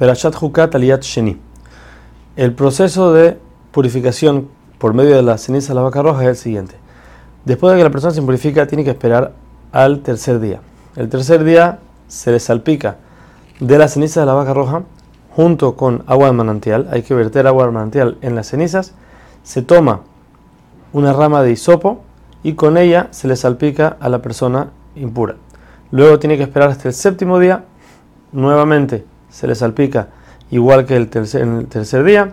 Perashat Hukat Aliyat Sheni. El proceso de purificación por medio de la ceniza de la vaca roja es el siguiente. Después de que la persona se purifica, tiene que esperar al tercer día. El tercer día se le salpica de la ceniza de la vaca roja junto con agua de manantial. Hay que verter agua de manantial en las cenizas. Se toma una rama de hisopo y con ella se le salpica a la persona impura. Luego tiene que esperar hasta el séptimo día. Nuevamente se le salpica igual que el tercer, en el tercer día.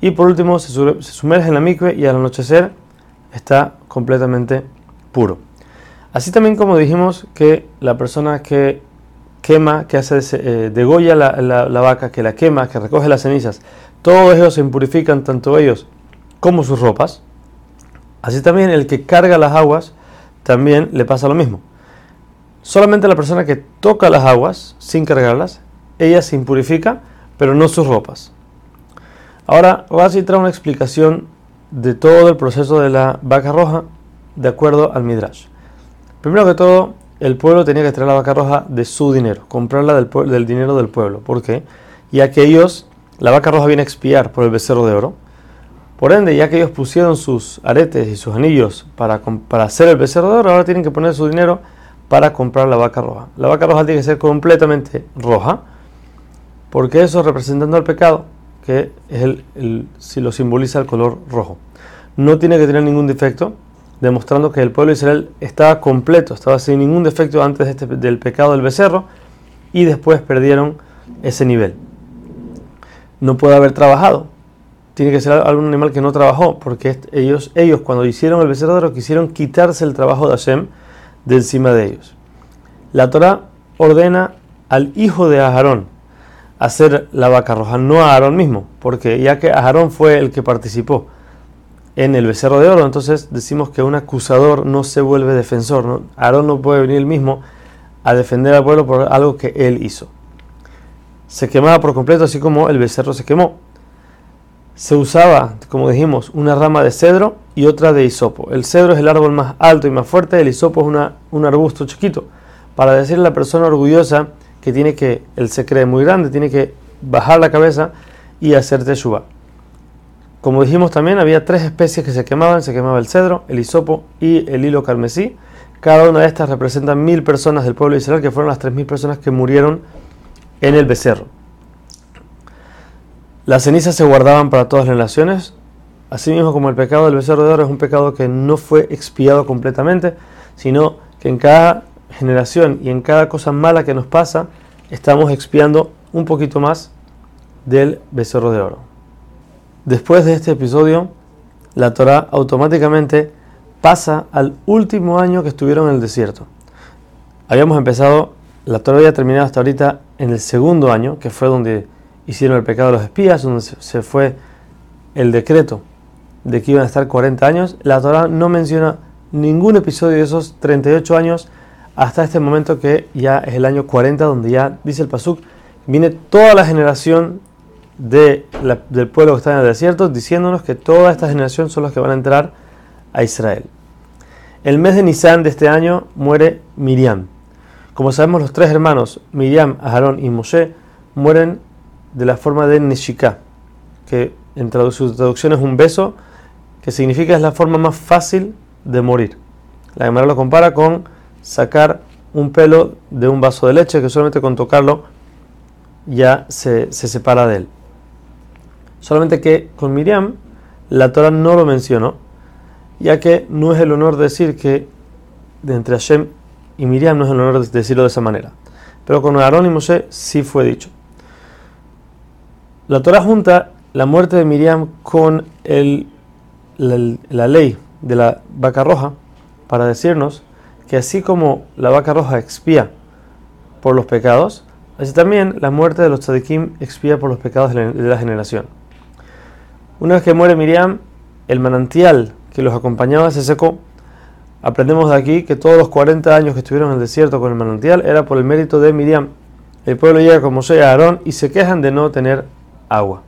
Y por último se, sumerge en la micve y al anochecer está completamente puro. Así también como dijimos que la persona que quema, que hace eh, degolla la, la, vaca, que la quema, que recoge las cenizas, todos ellos se impurifican, tanto ellos como sus ropas. Así también el que carga las aguas también le pasa lo mismo. Solamente la persona que toca las aguas sin cargarlas, ella se impurifica, pero no sus ropas. Ahora Rashi trae una explicación de todo el proceso de la vaca roja de acuerdo al Midrash. Primero que todo, el pueblo tenía que traer la vaca roja de su dinero, comprarla del, dinero del pueblo. ¿Por qué? Ya que ellos, la vaca roja viene a expiar por el becerro de oro. Por ende, ya que ellos pusieron sus aretes y sus anillos para, para hacer el becerro de oro, ahora tienen que poner su dinero para comprar la vaca roja. La vaca roja tiene que ser completamente roja, porque eso representando el pecado que es si lo simboliza el color rojo. No tiene que tener ningún defecto, demostrando que el pueblo de Israel estaba completo, estaba sin ningún defecto antes este, del pecado del becerro y después perdieron ese nivel. No puede haber trabajado, tiene que ser algún animal que no trabajó, porque ellos, ellos cuando hicieron el becerro quisieron quitarse el trabajo de Hashem de encima de ellos. La Torah ordena al hijo de Aarón, hacer la vaca roja, no a Aarón mismo, porque ya que Aarón fue el que participó en el becerro de oro, entonces decimos que un acusador no se vuelve defensor. Aarón no puede venir él mismo a defender al pueblo por algo que él hizo. Se quemaba por completo, así como el becerro se quemó. Se usaba, como dijimos, una rama de cedro y otra de hisopo. El cedro es el árbol más alto y más fuerte, el hisopo es una, un arbusto chiquito. Para decirle a la persona orgullosa, que tiene que, él se cree muy grande, tiene que bajar la cabeza y hacer teshuva. Como dijimos también, había tres especies que se quemaban, se quemaba el cedro, el hisopo y el hilo carmesí. Cada una de estas representa mil personas del pueblo de Israel, que fueron las tres mil personas que murieron en el becerro. Las cenizas se guardaban para todas las naciones, asimismo como el pecado del becerro de oro es un pecado que no fue expiado completamente, sino que en cada generación y en cada cosa mala que nos pasa, estamos expiando un poquito más del becerro de oro. Después de este episodio, la Torah automáticamente pasa al último año que estuvieron en el desierto. Habíamos empezado, la Torah había terminado hasta ahorita en el segundo año, que fue donde hicieron el pecado de los espías, donde se fue el decreto de que iban a estar 40 años. La Torah no menciona ningún episodio de esos 38 años hasta este momento que ya es el año 40, donde ya dice el Pasuk, viene toda la generación de del pueblo que está en el desierto, diciéndonos que toda esta generación son los que van a entrar a Israel. El mes de Nisan de este año muere Miriam. Como sabemos, los tres hermanos, Miriam, Aarón y Moshe, mueren de la forma de Nishika, que en su traducción es un beso, que significa es la forma más fácil de morir. La Gemara lo compara con sacar un pelo de un vaso de leche que solamente con tocarlo ya se, separa de él. Solamente que con Miriam la Torah no lo mencionó, ya que no es el honor decir que de entre Hashem y Miriam no es el honor decirlo de esa manera. Pero con Aarón y Moshe sí fue dicho. La Torah junta la muerte de Miriam con el, la ley de la vaca roja para decirnos que así como la vaca roja expía por los pecados, así también la muerte de los tzadikim expía por los pecados de la generación. Una vez que muere Miriam, el manantial que los acompañaba se secó. Aprendemos de aquí que todos los 40 años que estuvieron en el desierto con el manantial era por el mérito de Miriam. El pueblo llega como Mosé a Aarón y se quejan de no tener agua.